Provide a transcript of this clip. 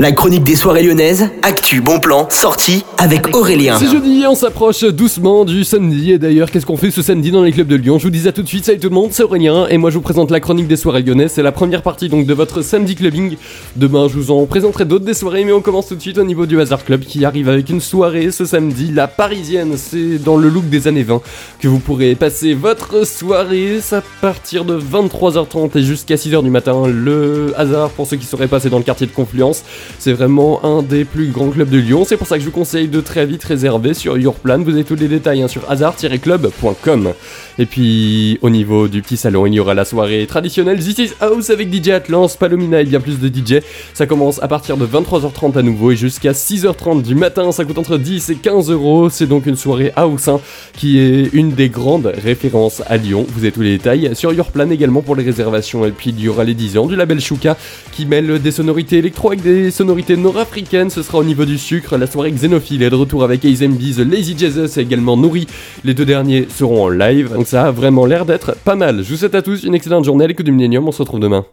La chronique des soirées lyonnaises, actu, bon plan, sortie avec Aurélien. C'est jeudi, on s'approche doucement du samedi. Et d'ailleurs, qu'est-ce qu'on fait ce samedi dans les clubs de Lyon Je vous dis à tout de suite, salut tout le monde, c'est Aurélien. Et moi, je vous présente la chronique des soirées lyonnaises. C'est la première partie donc de votre samedi clubbing. Demain, je vous en présenterai d'autres des soirées. Mais on commence tout de suite au niveau du Hazard Club qui arrive avec une soirée ce samedi, la parisienne. C'est dans le look des années 20 que vous pourrez passer votre soirée. à partir de 23h30 et jusqu'à 6h du matin. Le hasard pour ceux qui seraient passés dans le quartier de Confluence. C'est vraiment un des plus grands clubs de Lyon. C'est pour ça que je vous conseille de très vite réserver sur Yourplan. Vous avez tous les détails hein, sur hasard-club.com. Et puis, au niveau du petit salon, il y aura la soirée traditionnelle This is House avec DJ Atlas, Palomina et bien plus de DJ. Ça commence à partir de 23h30 à nouveau et jusqu'à 6h30 du matin. Ça coûte entre 10 et 15 euros. C'est donc une soirée house hein, qui est une des grandes références à Lyon. Vous avez tous les détails sur Yourplan également pour les réservations. Et puis, il y aura les 10 ans du label Shuka qui mêle des sonorités électro avec des sonorité nord-africaine, ce sera au niveau du sucre. La soirée xénophile est de retour avec AZMB, The Lazy Jesus et également Nourri. Les deux derniers seront en live, donc ça a vraiment l'air d'être pas mal. Je vous souhaite à tous une excellente journée l'écoute du Millennium, on se retrouve demain.